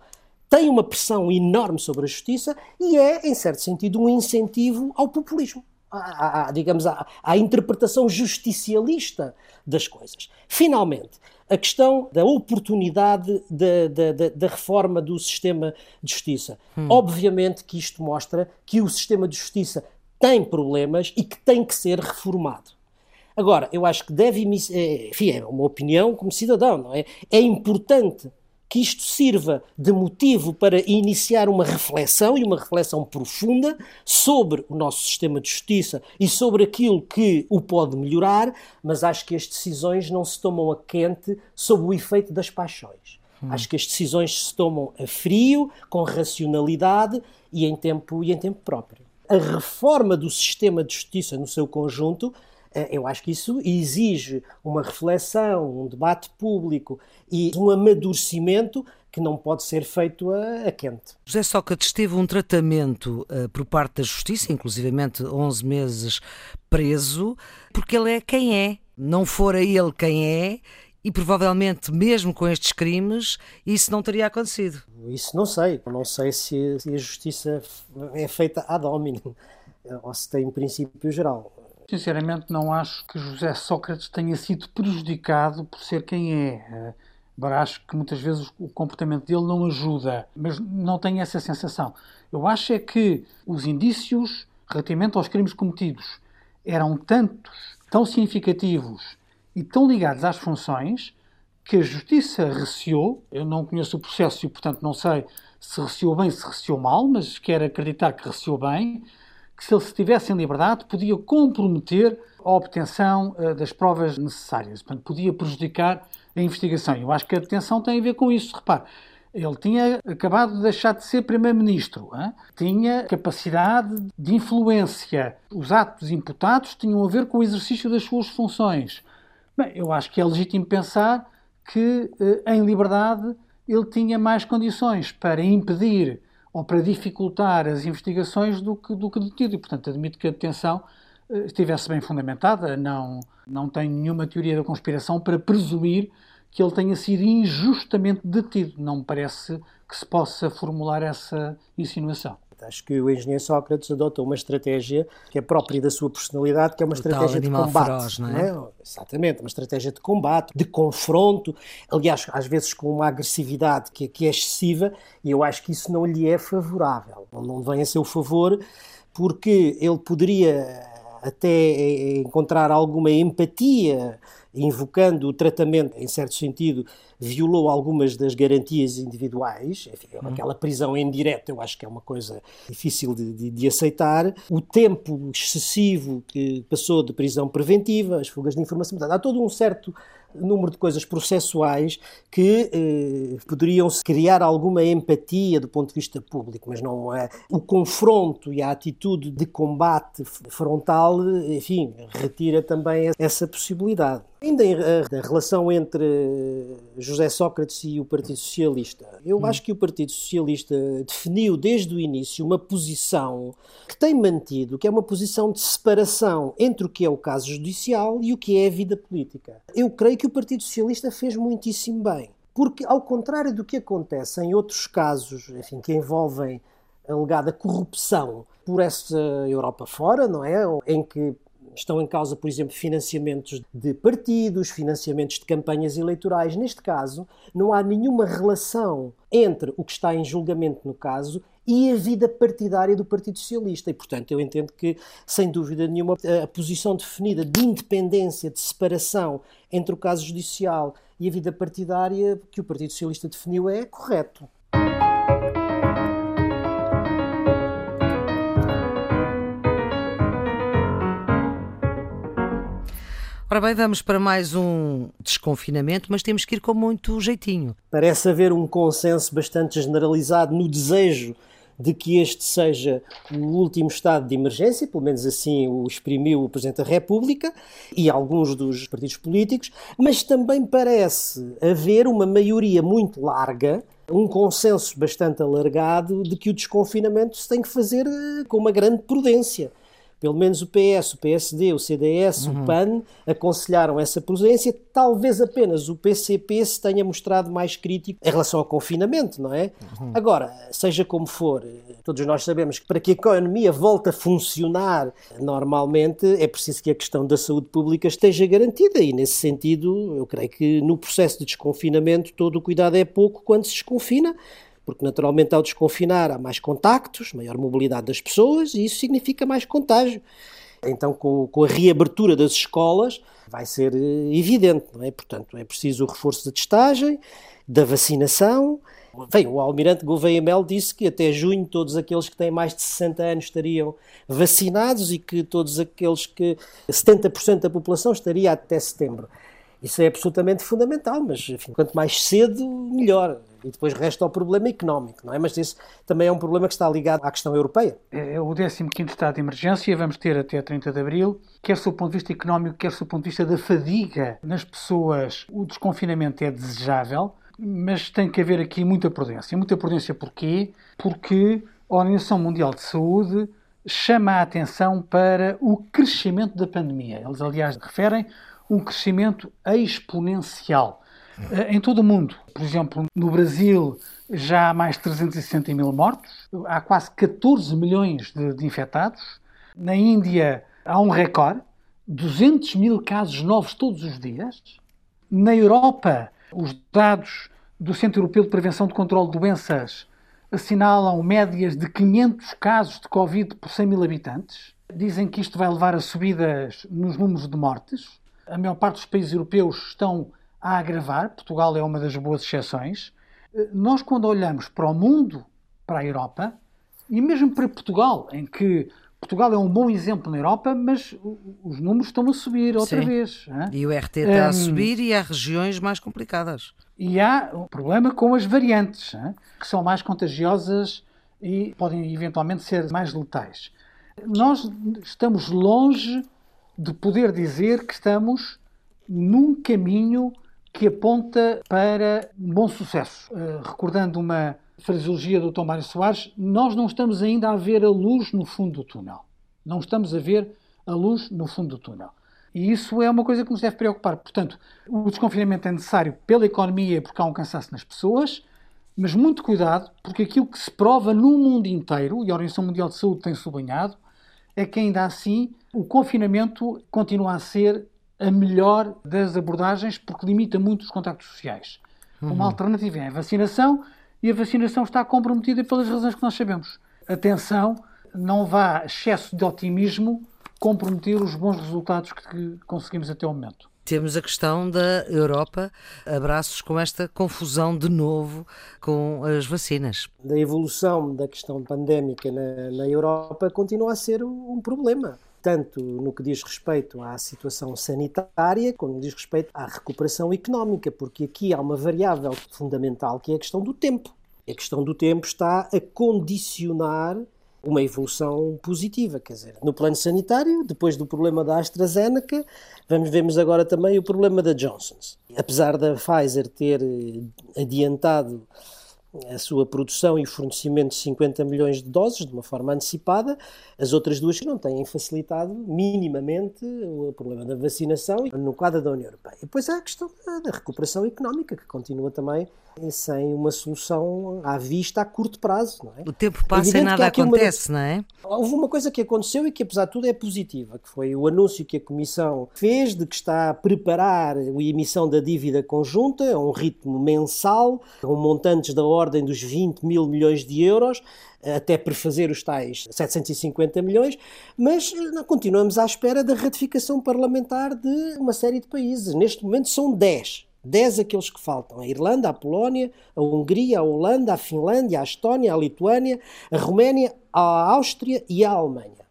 tem uma pressão enorme sobre a justiça e é, em certo sentido, um incentivo ao populismo, à, à digamos, à, à, interpretação justicialista das coisas. Finalmente, a questão da oportunidade da, da, da, reforma do sistema de justiça. Hum. Obviamente que isto mostra que o sistema de justiça tem problemas e que tem que ser reformado. Agora, eu acho que deve, é, enfim, é uma opinião como cidadão, não é? É importante que isto sirva de motivo para iniciar uma reflexão e uma reflexão profunda sobre o nosso sistema de justiça e sobre aquilo que o pode melhorar, mas acho que as decisões não se tomam a quente sob o efeito das paixões. Hum. Acho que as decisões se tomam a frio, com racionalidade e em tempo e em tempo próprio. A reforma do sistema de justiça no seu conjunto eu acho que isso exige uma reflexão, um debate público e um amadurecimento que não pode ser feito a, a quente. José Sócrates teve um tratamento uh, por parte da Justiça, inclusivamente 11 meses preso, porque ele é quem é. Não fora ele quem é, e provavelmente, mesmo com estes crimes, isso não teria acontecido. Isso não sei. Não sei se, se a justiça é feita ad hominem ou se tem um princípio geral. Sinceramente, não acho que José Sócrates tenha sido prejudicado por ser quem é. Acho que muitas vezes o comportamento dele não ajuda, mas não tenho essa sensação. Eu acho é que os indícios relativamente aos crimes cometidos eram tantos, tão significativos e tão ligados às funções que a Justiça receou. Eu não conheço o processo e, portanto, não sei se receou bem, se receou mal, mas quero acreditar que receou bem que se ele estivesse em liberdade podia comprometer a obtenção uh, das provas necessárias, portanto, podia prejudicar a investigação. Eu acho que a detenção tem a ver com isso. Repare, ele tinha acabado de deixar de ser primeiro-ministro, tinha capacidade de influência. Os atos imputados tinham a ver com o exercício das suas funções. Bem, eu acho que é legítimo pensar que, uh, em liberdade, ele tinha mais condições para impedir ou para dificultar as investigações do que, do que detido. E, portanto, admito que a detenção eh, estivesse bem fundamentada. Não, não tenho nenhuma teoria da conspiração para presumir que ele tenha sido injustamente detido. Não me parece que se possa formular essa insinuação. Acho que o engenheiro Sócrates adota uma estratégia que é própria da sua personalidade, que é uma o estratégia de combate. Feroz, não é? Não é? Exatamente, uma estratégia de combate, de confronto, aliás, às vezes com uma agressividade que, que é excessiva, e eu acho que isso não lhe é favorável. Não vem a seu favor, porque ele poderia até encontrar alguma empatia invocando o tratamento, em certo sentido, violou algumas das garantias individuais. Enfim, uhum. aquela prisão em direto eu acho que é uma coisa difícil de, de, de, aceitar. O tempo excessivo que passou de prisão preventiva, as fugas de informação, há todo um certo número de coisas processuais que eh, poderiam criar alguma empatia do ponto de vista público, mas não é. O confronto e a atitude de combate frontal, enfim, retira também essa possibilidade. Ainda em a relação entre José Sócrates e o Partido Socialista, eu hum. acho que o Partido Socialista definiu desde o início uma posição que tem mantido, que é uma posição de separação entre o que é o caso judicial e o que é a vida política. Eu creio que o Partido Socialista fez muitíssimo bem, porque ao contrário do que acontece em outros casos, enfim, que envolvem alegada corrupção por essa Europa fora, não é? Em que Estão em causa, por exemplo, financiamentos de partidos, financiamentos de campanhas eleitorais. Neste caso, não há nenhuma relação entre o que está em julgamento no caso e a vida partidária do Partido Socialista. E, portanto, eu entendo que, sem dúvida nenhuma, a posição definida de independência, de separação entre o caso judicial e a vida partidária que o Partido Socialista definiu é correto. Ora bem, vamos para mais um desconfinamento, mas temos que ir com muito jeitinho. Parece haver um consenso bastante generalizado no desejo de que este seja o último estado de emergência, pelo menos assim o exprimiu o Presidente da República e alguns dos partidos políticos, mas também parece haver uma maioria muito larga um consenso bastante alargado de que o desconfinamento se tem que fazer eh, com uma grande prudência pelo menos o PS, o PSD, o CDS, uhum. o PAN aconselharam essa prudência. Talvez apenas o PCP se tenha mostrado mais crítico em relação ao confinamento, não é? Uhum. Agora, seja como for, todos nós sabemos que para que a economia volte a funcionar normalmente é preciso que a questão da saúde pública esteja garantida e, nesse sentido, eu creio que no processo de desconfinamento todo o cuidado é pouco quando se desconfina porque naturalmente ao desconfinar há mais contactos, maior mobilidade das pessoas e isso significa mais contágio. Então, com, com a reabertura das escolas, vai ser eh, evidente, não é? Portanto, é preciso o reforço da testagem, da vacinação. Bem, o Almirante Gouveia Mel disse que até junho todos aqueles que têm mais de 60 anos estariam vacinados e que todos aqueles que 70% da população estaria até setembro. Isso é absolutamente fundamental, mas enfim, quanto mais cedo, melhor. E depois resta o problema económico, não é? Mas esse também é um problema que está ligado à questão europeia. É o 15 estado de emergência, vamos ter até 30 de abril, quer do ponto de vista económico, quer do ponto de vista da fadiga nas pessoas, o desconfinamento é desejável, mas tem que haver aqui muita prudência. Muita prudência porquê? Porque a Organização Mundial de Saúde chama a atenção para o crescimento da pandemia. Eles, aliás, referem um crescimento exponencial. Eh, em todo o mundo, por exemplo, no Brasil já há mais de 360 mil mortos, há quase 14 milhões de, de infectados. Na Índia há um recorde, 200 mil casos novos todos os dias. Na Europa, os dados do Centro Europeu de Prevenção e Controlo de Doenças assinalam médias de 500 casos de Covid por 100 mil habitantes. Dizem que isto vai levar a subidas nos números de mortes. A maior parte dos países europeus estão a agravar, Portugal é uma das boas exceções. Nós, quando olhamos para o mundo, para a Europa, e mesmo para Portugal, em que Portugal é um bom exemplo na Europa, mas os números estão a subir outra Sim. vez. Hein? E o RT está um, a subir e há regiões mais complicadas. E há um problema com as variantes, hein? que são mais contagiosas e podem eventualmente ser mais letais. Nós estamos longe de poder dizer que estamos num caminho que aponta para um bom sucesso. Uh, recordando uma fraseologia do Tomário Soares, nós não estamos ainda a ver a luz no fundo do túnel. Não estamos a ver a luz no fundo do túnel. E isso é uma coisa que nos deve preocupar. Portanto, o desconfinamento é necessário pela economia, porque há um cansaço nas pessoas, mas muito cuidado, porque aquilo que se prova no mundo inteiro, e a Organização Mundial de Saúde tem sublinhado, é que ainda assim o confinamento continua a ser a melhor das abordagens porque limita muito os contactos sociais. Uhum. Uma alternativa é a vacinação e a vacinação está comprometida pelas razões que nós sabemos. Atenção, não vá excesso de otimismo comprometer os bons resultados que conseguimos até o momento. Temos a questão da Europa, abraços com esta confusão de novo com as vacinas. Da evolução da questão pandémica na, na Europa continua a ser um problema tanto no que diz respeito à situação sanitária, como no que diz respeito à recuperação económica, porque aqui há uma variável fundamental que é a questão do tempo. A questão do tempo está a condicionar uma evolução positiva, quer dizer, no plano sanitário, depois do problema da AstraZeneca, vamos vemos agora também o problema da Johnson. Apesar da Pfizer ter adiantado a sua produção e fornecimento de 50 milhões de doses de uma forma antecipada, as outras duas que não têm facilitado minimamente o problema da vacinação no quadro da União Europeia. E depois há a questão da recuperação económica, que continua também sem uma solução à vista a curto prazo. Não é? O tempo passa é e nada acontece, uma... não é? Houve uma coisa que aconteceu e que, apesar de tudo, é positiva, que foi o anúncio que a Comissão fez de que está a preparar a emissão da dívida conjunta a um ritmo mensal, com montantes da ordem dos 20 mil milhões de euros, até prefazer os tais 750 milhões, mas continuamos à espera da ratificação parlamentar de uma série de países. Neste momento são 10. 10 aqueles que faltam: a Irlanda, a Polónia, a Hungria, a Holanda, a Finlândia, a Estónia, a Lituânia, a Roménia, a Áustria e a Alemanha.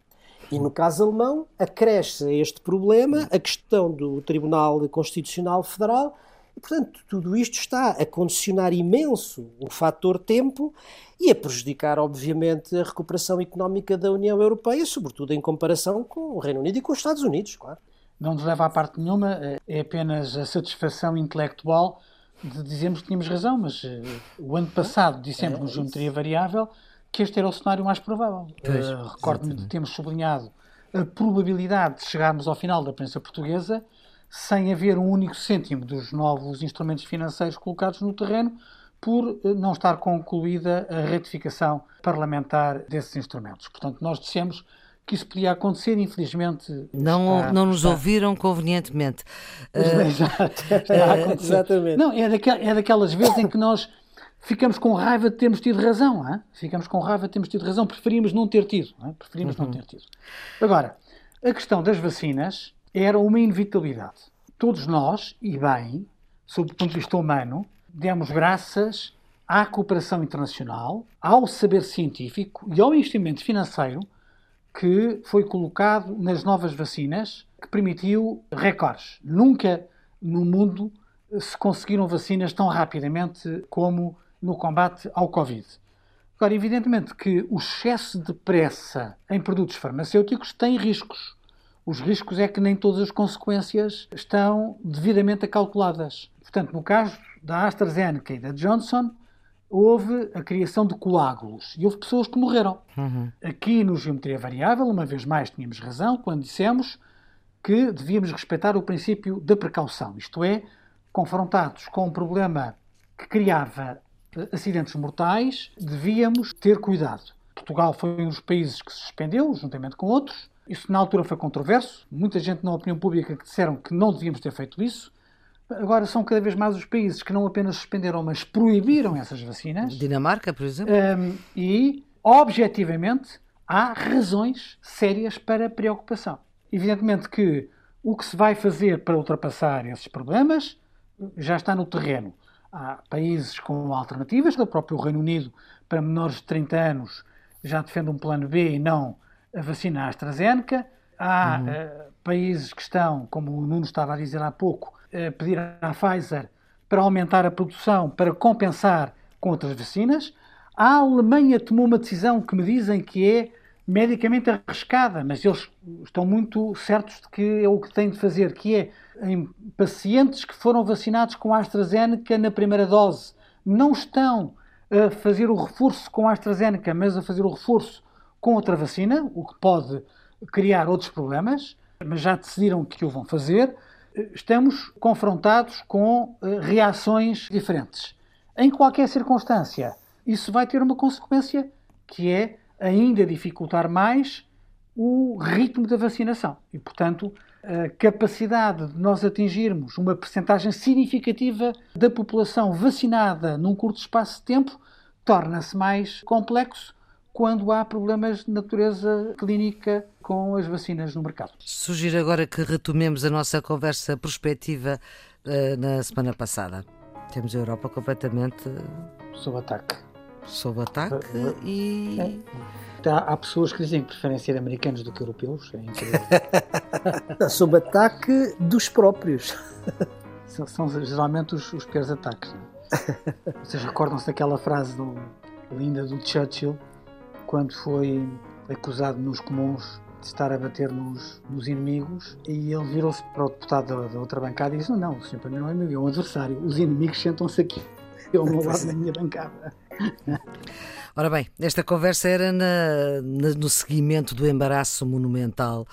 E no caso alemão, acresce a este problema a questão do Tribunal Constitucional Federal. E, portanto, tudo isto está a condicionar imenso o fator tempo e a prejudicar, obviamente, a recuperação económica da União Europeia, sobretudo em comparação com o Reino Unido e com os Estados Unidos, claro não nos leva a parte nenhuma, é apenas a satisfação intelectual de dizermos que tínhamos razão, mas uh, o ano passado dissemos é, no Geometria Variável que este era o cenário mais provável. Uh, Recordo-me de termos sublinhado a probabilidade de chegarmos ao final da prensa portuguesa sem haver um único cêntimo dos novos instrumentos financeiros colocados no terreno por não estar concluída a ratificação parlamentar desses instrumentos. Portanto, nós dissemos que isso podia acontecer, infelizmente. Não, está, não nos está. ouviram convenientemente. Uh, Exatamente. Não, é, daquel, é daquelas vezes em que nós ficamos com raiva de termos tido razão. Hein? Ficamos com raiva de termos tido razão, preferimos não ter tido. Hein? Preferimos uhum. não ter tido. Agora, a questão das vacinas era uma inevitabilidade. Todos nós, e bem, sob o ponto de vista humano, demos graças à cooperação internacional, ao saber científico e ao investimento financeiro que foi colocado nas novas vacinas, que permitiu recordes. Nunca no mundo se conseguiram vacinas tão rapidamente como no combate ao Covid. Agora, evidentemente que o excesso de pressa em produtos farmacêuticos tem riscos. Os riscos é que nem todas as consequências estão devidamente calculadas. Portanto, no caso da AstraZeneca e da Johnson, houve a criação de coágulos e houve pessoas que morreram. Uhum. Aqui no Geometria Variável, uma vez mais, tínhamos razão quando dissemos que devíamos respeitar o princípio da precaução, isto é, confrontados com um problema que criava eh, acidentes mortais, devíamos ter cuidado. Portugal foi um dos países que se suspendeu, juntamente com outros. Isso na altura foi controverso. Muita gente na opinião pública que disseram que não devíamos ter feito isso. Agora são cada vez mais os países que não apenas suspenderam, mas proibiram essas vacinas. Dinamarca, por exemplo. Um, e, objetivamente, há razões sérias para preocupação. Evidentemente que o que se vai fazer para ultrapassar esses problemas já está no terreno. Há países com alternativas, o próprio Reino Unido, para menores de 30 anos, já defende um plano B e não a vacina AstraZeneca. Há uhum. uh, países que estão, como o Nuno estava a dizer há pouco, pedir à Pfizer para aumentar a produção para compensar com outras vacinas. A Alemanha tomou uma decisão que me dizem que é medicamente arriscada, mas eles estão muito certos de que é o que têm de fazer, que é em pacientes que foram vacinados com a AstraZeneca na primeira dose, não estão a fazer o reforço com a AstraZeneca, mas a fazer o reforço com outra vacina, o que pode criar outros problemas, mas já decidiram que o vão fazer estamos confrontados com uh, reações diferentes. Em qualquer circunstância, isso vai ter uma consequência que é ainda dificultar mais o ritmo da vacinação. E, portanto, a capacidade de nós atingirmos uma percentagem significativa da população vacinada num curto espaço de tempo torna-se mais complexo quando há problemas de natureza clínica com as vacinas no mercado. Sugiro agora que retomemos a nossa conversa prospectiva uh, na semana passada. Temos a Europa completamente sob ataque. Sob ataque uh, e. É. Há pessoas que dizem que preferem ser americanos do que europeus. É sob ataque dos próprios. São, são geralmente os, os piores ataques. É? Vocês recordam-se daquela frase do, linda do Churchill quando foi acusado nos comuns de estar a bater nos, nos inimigos e ele virou-se para o deputado da, da, outra bancada e disse não, não, o senhor para mim não é meu, é um adversário, os inimigos sentam-se aqui eu não lado na minha bancada Ora bem, esta conversa era na, na, no seguimento do embaraço monumental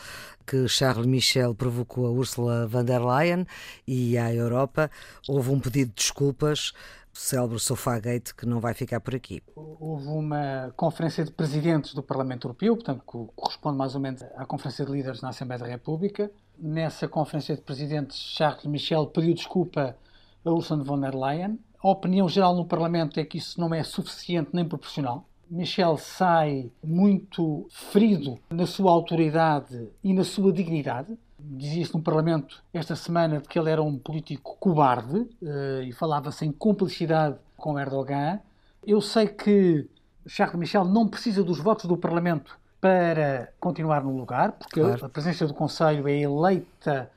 que Charles Michel provocou a Ursula von der Leyen e à Europa. Houve um pedido de desculpas célebre Sofagate que não vai ficar por aqui. Houve uma conferência de presidentes do Parlamento Europeu, portanto, que corresponde mais ou menos à conferência de líderes na Assembleia da República. Nessa conferência de presidentes, Charles Michel pediu desculpa a Ursula von der Leyen. A opinião geral no Parlamento é que isso não é suficiente nem proporcional. Michel sai muito ferido na sua autoridade e na sua dignidade dizia-se no Parlamento esta semana de que ele era um político cobarde uh, e falava-se em cumplicidade com Erdogan. Eu sei que Charles Michel não precisa dos votos do Parlamento para continuar no lugar, porque claro. a presença do Conselho é eleita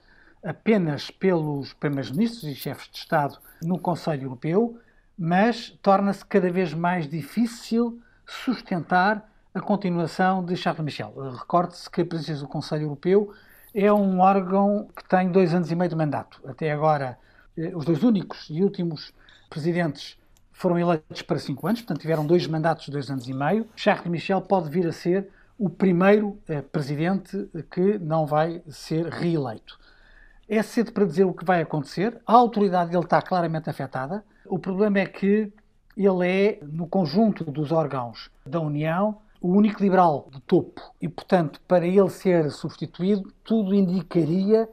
apenas pelos primeiros-ministros e chefes de Estado no Conselho Europeu, mas torna-se cada vez mais difícil sustentar a continuação de Charles Michel. Recorde-se que a presença do Conselho Europeu é um órgão que tem dois anos e meio de mandato. Até agora, eh, os dois únicos e últimos presidentes foram eleitos para cinco anos, portanto tiveram dois mandatos de dois anos e meio. Charles Michel pode vir a ser o primeiro eh, presidente que não vai ser reeleito. É cedo para dizer o que vai acontecer. A autoridade dele está claramente afetada. O problema é que ele é, no conjunto dos órgãos da União, o único liberal de topo. E, portanto, para ele ser substituído, tudo indicaria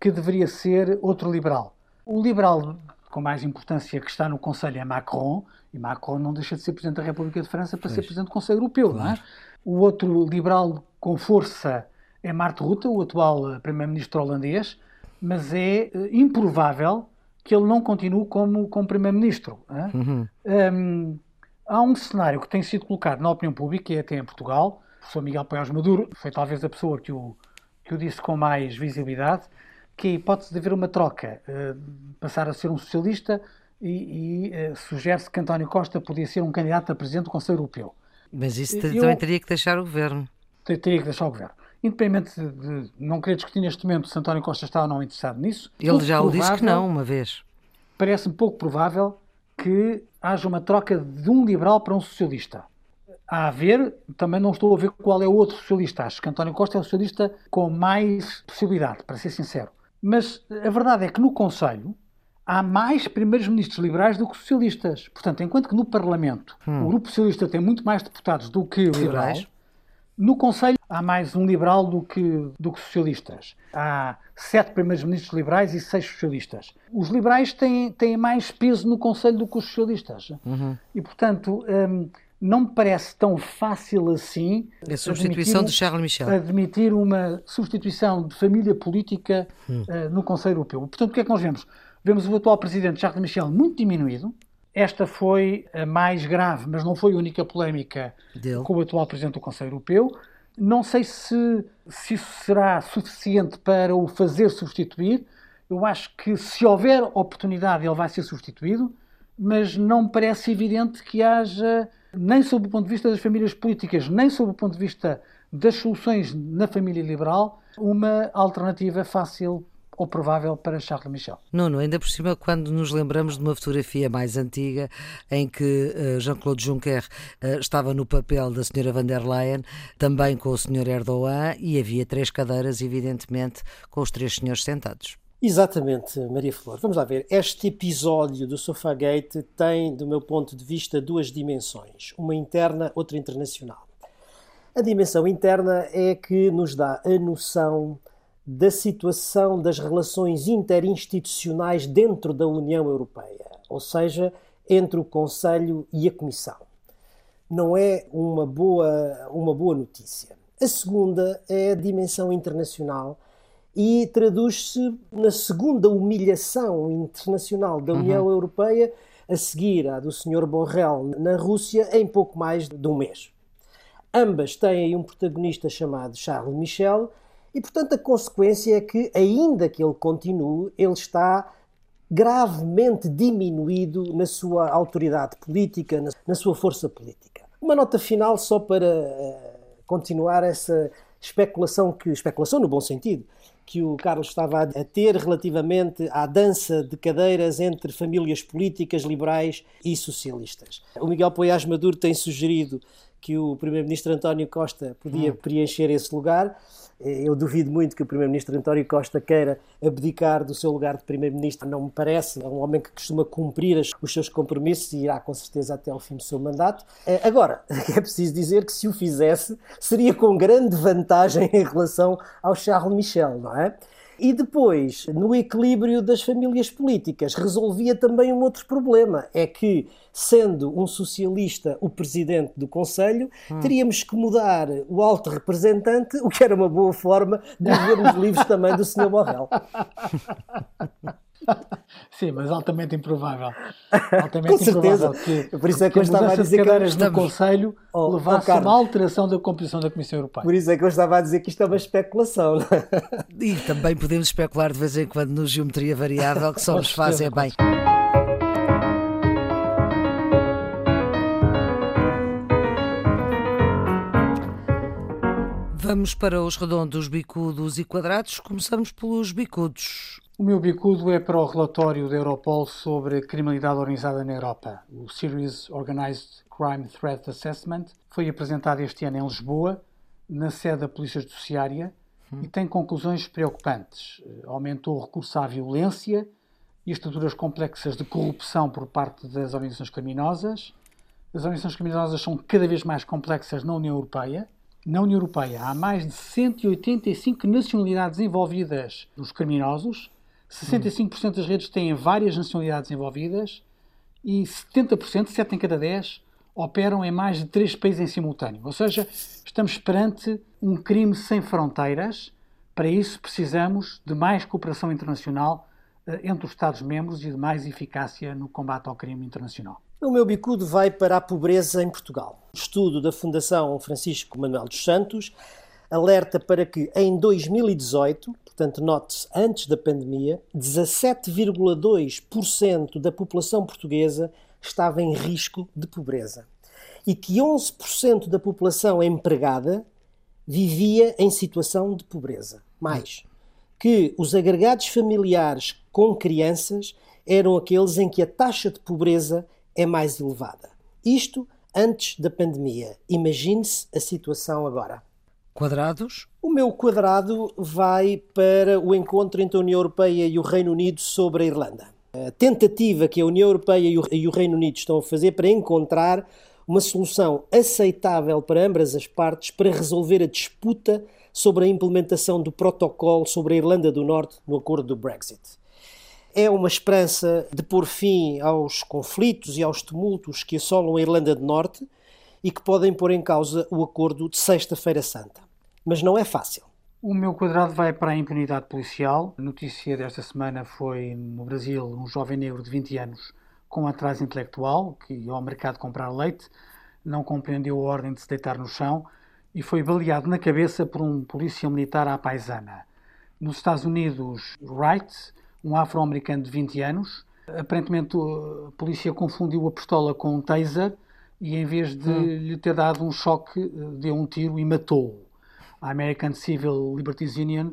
que deveria ser outro liberal. O liberal com mais importância que está no Conselho é Macron, e Macron não deixa de ser Presidente da República de França para pois. ser Presidente do Conselho Europeu. Claro. Não é? O outro liberal com força é Mark Rutte, o atual eh, Primeiro-Ministro holandês, mas é uh, improvável que ele não continue como, como Primeiro-Ministro. Uhum. Um, Há um cenário que tem sido colocado na opinião pública, e até em Portugal, o professor Miguel Paios Maduro foi talvez a pessoa que o, que o disse com mais visibilidade, que é a hipótese de haver uma troca, uh, passar a ser um socialista e, e uh, sugere-se que António Costa podia ser um candidato a presidente do Conselho Europeu. Mas isso Eu, também teria que deixar o governo. Teria que deixar o governo. Independente de não querer discutir neste momento se António Costa está ou não interessado nisso. Ele já o disse que não, uma vez. Parece-me pouco provável que haja uma troca de um liberal para um socialista. A ver, também não estou a ver qual é o outro socialista. Acho que António Costa é o socialista com mais possibilidade, para ser sincero. Mas a verdade é que no Conselho há mais primeiros ministros liberais do que socialistas. Portanto, enquanto que no Parlamento hum. o Grupo Socialista tem muito mais deputados do que liberais, liberal, no Conselho há mais um liberal do que, do que socialistas. Há sete primeiros ministros liberais e seis socialistas. Os liberais têm, têm mais peso no Conselho do que os socialistas. Uhum. E, portanto, hum, não me parece tão fácil assim. A substituição de Charles Michel. Admitir uma substituição de família política hum. uh, no Conselho Europeu. Portanto, o que é que nós vemos? Vemos o atual presidente Charles Michel muito diminuído. Esta foi a mais grave, mas não foi a única polémica Dele. com o atual presidente do Conselho Europeu. Não sei se, se isso será suficiente para o fazer substituir. Eu acho que se houver oportunidade ele vai ser substituído, mas não me parece evidente que haja nem sob o ponto de vista das famílias políticas, nem sob o ponto de vista das soluções na família liberal, uma alternativa fácil ou provável para Charles Michel. Nuno, ainda por cima, quando nos lembramos de uma fotografia mais antiga em que uh, Jean-Claude Juncker uh, estava no papel da senhora van der Leyen, também com o senhor Erdogan, e havia três cadeiras, evidentemente, com os três senhores sentados. Exatamente, Maria Flor. Vamos lá ver. Este episódio do Sofagate tem, do meu ponto de vista, duas dimensões: uma interna, outra internacional. A dimensão interna é que nos dá a noção da situação das relações interinstitucionais dentro da União Europeia, ou seja, entre o Conselho e a Comissão. Não é uma boa, uma boa notícia. A segunda é a dimensão internacional e traduz-se na segunda humilhação internacional da União uhum. Europeia, a seguir à do Sr. Borrell na Rússia, em pouco mais de um mês. Ambas têm um protagonista chamado Charles Michel, e portanto a consequência é que, ainda que ele continue, ele está gravemente diminuído na sua autoridade política, na sua força política. Uma nota final só para uh, continuar essa especulação que especulação no bom sentido que o Carlos estava a ter relativamente à dança de cadeiras entre famílias políticas liberais e socialistas. O Miguel Poiás Maduro tem sugerido que o primeiro-ministro António Costa podia hum. preencher esse lugar. Eu duvido muito que o Primeiro-Ministro António Costa queira abdicar do seu lugar de Primeiro-Ministro. Não me parece. É um homem que costuma cumprir os seus compromissos e irá com certeza até ao fim do seu mandato. Eh, agora, é preciso dizer que se o fizesse, seria com grande vantagem em relação ao Charles Michel, não é? E depois, no equilíbrio das famílias políticas, resolvia também um outro problema: é que, sendo um socialista o presidente do Conselho, hum. teríamos que mudar o alto representante, o que era uma boa forma de vermos livros também do Sr. Borrell. Sim, mas altamente improvável. Altamente Com certeza. Que, Por isso é que eu estava a dizer que estamos... no Conselho oh, levasse oh, uma alteração da composição da Comissão Europeia. Por isso é que eu estava a dizer que isto é uma especulação. E também podemos especular de vez em quando no geometria variável que só nos fazem bem. Vamos para os redondos, bicudos e quadrados. Começamos pelos bicudos. O meu bicudo é para o relatório da Europol sobre criminalidade organizada na Europa. O Series Organized Crime Threat Assessment foi apresentado este ano em Lisboa, na sede da Polícia Judiciária, hum. e tem conclusões preocupantes. Aumentou o recurso à violência e estruturas complexas de corrupção por parte das organizações criminosas. As organizações criminosas são cada vez mais complexas na União Europeia. Na União Europeia há mais de 185 nacionalidades envolvidas nos criminosos 65% das redes têm várias nacionalidades envolvidas e 70%, 7 em cada 10, operam em mais de 3 países em simultâneo. Ou seja, estamos perante um crime sem fronteiras. Para isso, precisamos de mais cooperação internacional eh, entre os Estados-membros e de mais eficácia no combate ao crime internacional. O meu bicudo vai para a pobreza em Portugal. Estudo da Fundação Francisco Manuel dos Santos alerta para que em 2018, portanto, note-se antes da pandemia, 17,2% da população portuguesa estava em risco de pobreza e que 11% da população empregada vivia em situação de pobreza. Mais, que os agregados familiares com crianças eram aqueles em que a taxa de pobreza é mais elevada. Isto antes da pandemia. Imagine-se a situação agora. Quadrados? O meu quadrado vai para o encontro entre a União Europeia e o Reino Unido sobre a Irlanda. A tentativa que a União Europeia e o Reino Unido estão a fazer para encontrar uma solução aceitável para ambas as partes para resolver a disputa sobre a implementação do protocolo sobre a Irlanda do Norte no acordo do Brexit. É uma esperança de pôr fim aos conflitos e aos tumultos que assolam a Irlanda do Norte e que podem pôr em causa o acordo de Sexta-feira Santa. Mas não é fácil. O meu quadrado vai para a impunidade policial. A notícia desta semana foi no Brasil um jovem negro de 20 anos com atraso intelectual, que ia ao mercado comprar leite, não compreendeu a ordem de se deitar no chão e foi baleado na cabeça por um polícia militar à paisana. Nos Estados Unidos, Wright, um afro-americano de 20 anos, aparentemente a polícia confundiu a pistola com um taser e em vez de hum. lhe ter dado um choque, deu um tiro e matou-o. A American Civil Liberties Union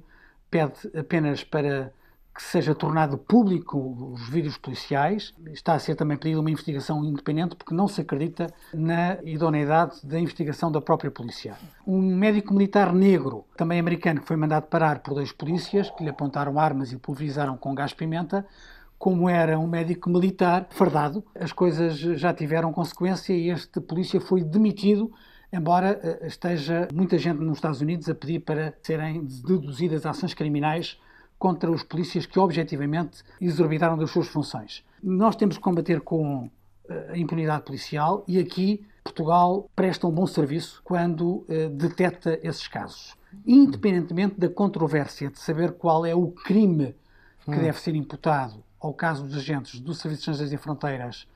pede apenas para que seja tornado público os vídeos policiais. Está a ser também pedida uma investigação independente porque não se acredita na idoneidade da investigação da própria polícia. Um médico militar negro, também americano, que foi mandado parar por dois polícias que lhe apontaram armas e pulverizaram com gás-pimenta, como era um médico militar fardado, as coisas já tiveram consequência e este polícia foi demitido embora eh, esteja muita gente nos Estados Unidos a pedir para serem deduzidas ações criminais contra os polícias que objetivamente exorbitaram das suas funções. Nós temos que combater com eh, a impunidade policial e aqui Portugal presta um bom serviço quando uh, detecta esses casos. Independentemente da controvérsia de saber qual é o crime que hum. deve ser imputado ao caso dos agentes do Serviço de Estrangeiros e Fronteiras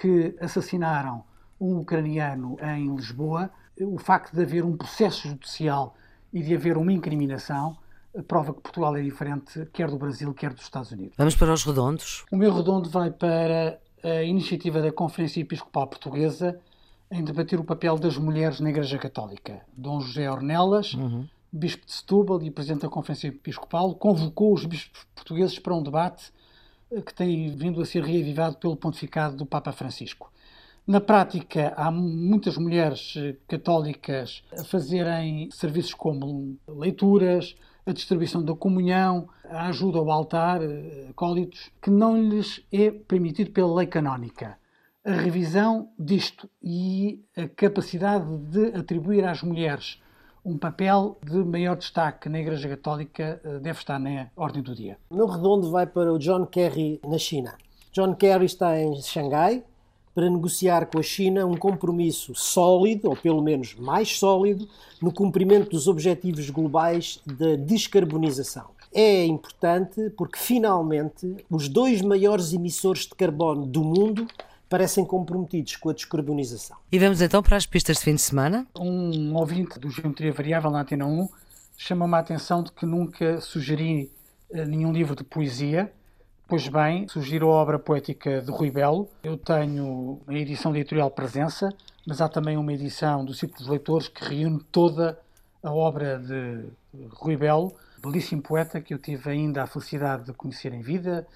que assassinaram um ucraniano em Lisboa, o facto de haver um processo judicial e de haver uma incriminação prova que Portugal é diferente, quer do Brasil, quer dos Estados Unidos. Vamos para os redondos. O meu redondo vai para a iniciativa da Conferência Episcopal Portuguesa em debater o papel das mulheres na Igreja Católica. Dom José Ornelas, uhum. bispo de Setúbal e presidente da Conferência Episcopal, convocou os bispos portugueses para um debate eh, que tem vindo a ser reavivado pelo pontificado do Papa Francisco. Na prática, há muitas mulheres eh, católicas a fazerem serviços como leituras, a distribuição da comunhão, a ajuda ao altar, eh, acólitos, que não lhes é permitido pela lei canónica. A revisão disto e a capacidade de atribuir às mulheres um papel de maior destaque na Igreja Católica eh, deve estar na ordem do dia. O meu redondo vai para o John Kerry na China. John Kerry está em Xangai, para negociar com a China um compromisso sólido, ou pelo menos mais sólido, no cumprimento dos objetivos globais da descarbonização. É importante porque finalmente os dois maiores emissores de carbono do mundo parecem comprometidos com a descarbonização. E vamos então para as pistas de fim de semana? Um ouvinte do Geometria Variável na Antena 1 chama-me a atenção de que nunca sugeri eh, nenhum livro de poesia Pois bem, sugiro a obra poética de Rui Belo. Eu tenho a edição de editorial Presença, mas há também uma edição do Círculo dos Leitores que reúne toda a obra de Rui Belo, belíssimo poeta que eu tive ainda a felicidade de conhecer em vida.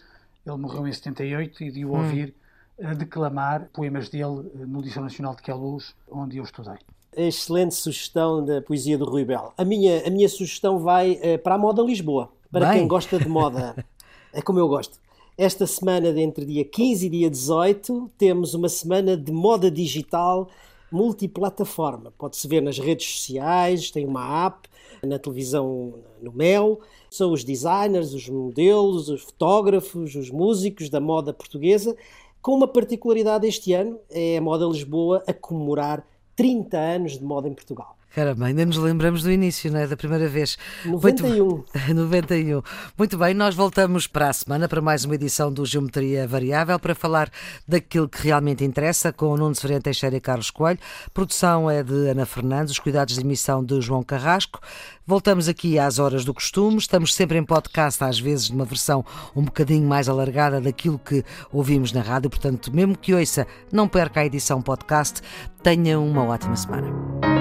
Ele morreu em 78 e de o hum. ouvir hum. a declamar poemas dele no Liceu Nacional de Queluz, onde eu estudei. Excelente sugestão da poesia do Rui Belo. A minha, a minha sugestão vai uh, para a moda Lisboa. Para Bem. quem gosta de moda, é como eu gosto. Esta semana, entre dia 15 e dia 18, temos uma semana de moda digital multiplataforma. Pode-se ver nas redes sociais, tem uma app, na televisão no Mel. São os designers, os modelos, os fotógrafos, os músicos da moda portuguesa, com uma particularidade este ano, é a Moda Lisboa a comemorar 30 anos de moda em Portugal. Caramba, ainda nos lembramos do início, não é? Da primeira vez. 91. Muito... 91. Muito bem, nós voltamos para a semana para mais uma edição do Geometria Variável para falar daquilo que realmente interessa com o Nuno Severino Teixeira e Carlos Coelho. A produção é de Ana Fernandes, os cuidados de emissão de João Carrasco. Voltamos aqui às horas do costume. Estamos sempre em podcast, às vezes numa versão um bocadinho mais alargada daquilo que ouvimos na rádio. Portanto, mesmo que ouça, não perca a edição podcast. Tenha uma ótima semana.